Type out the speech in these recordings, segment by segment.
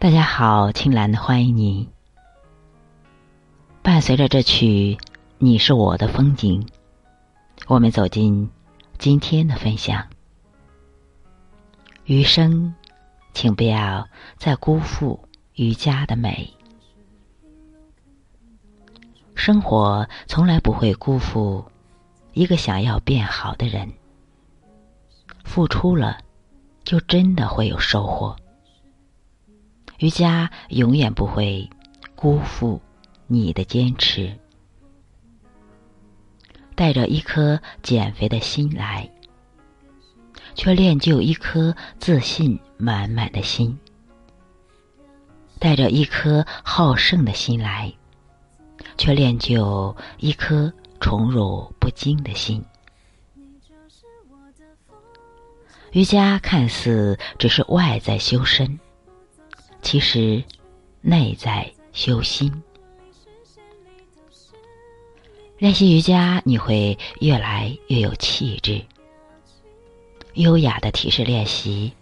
大家好，青兰欢迎你。伴随着这曲《你是我的风景》，我们走进今天的分享。余生，请不要再辜负瑜伽的美。生活从来不会辜负一个想要变好的人。付出了，就真的会有收获。瑜伽永远不会辜负你的坚持。带着一颗减肥的心来，却练就一颗自信满满的心；带着一颗好胜的心来，却练就一颗宠辱不惊的心。瑜伽看似只是外在修身。其实，内在修心，练习瑜伽，你会越来越有气质。优雅的体式练习，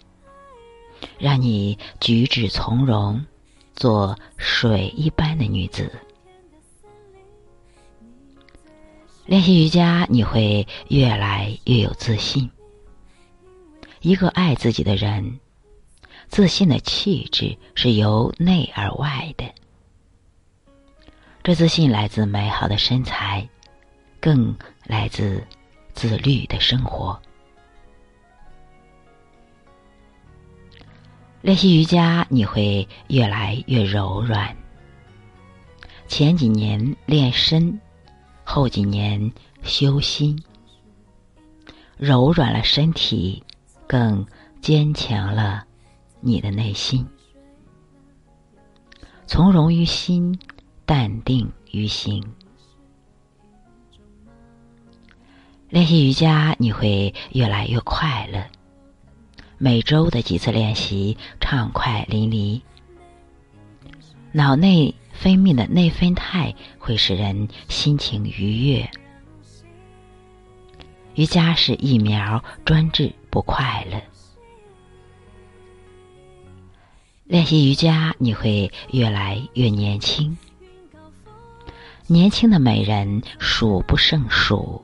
让你举止从容，做水一般的女子。练习瑜伽，你会越来越有自信。一个爱自己的人。自信的气质是由内而外的，这自信来自美好的身材，更来自自律的生活。练习瑜伽，你会越来越柔软。前几年练身，后几年修心，柔软了身体，更坚强了。你的内心，从容于心，淡定于行。练习瑜伽，你会越来越快乐。每周的几次练习，畅快淋漓。脑内分泌的内分肽会使人心情愉悦。瑜伽是疫苗，专治不快乐。练习瑜伽，你会越来越年轻。年轻的美人数不胜数，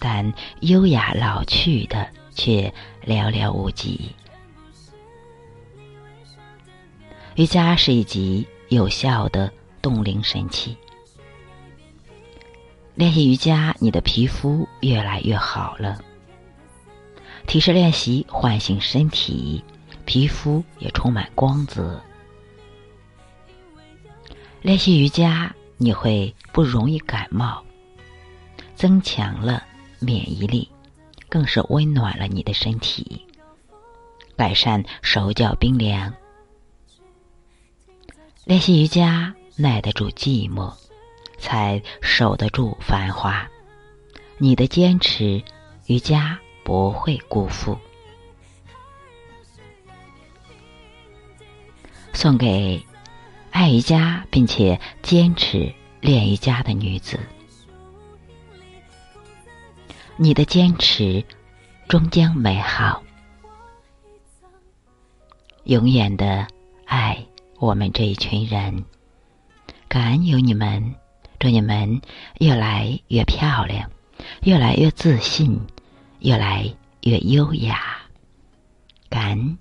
但优雅老去的却寥寥无几。瑜伽是一级有效的冻龄神器。练习瑜伽，你的皮肤越来越好了。体式练习唤醒身体。皮肤也充满光泽。练习瑜伽，你会不容易感冒，增强了免疫力，更是温暖了你的身体，改善手脚冰凉。练习瑜伽，耐得住寂寞，才守得住繁华。你的坚持，瑜伽不会辜负。送给爱瑜伽并且坚持练瑜伽的女子，你的坚持终将美好。永远的爱我们这一群人，感恩有你们，祝你们越来越漂亮，越来越自信，越来越优雅。感恩。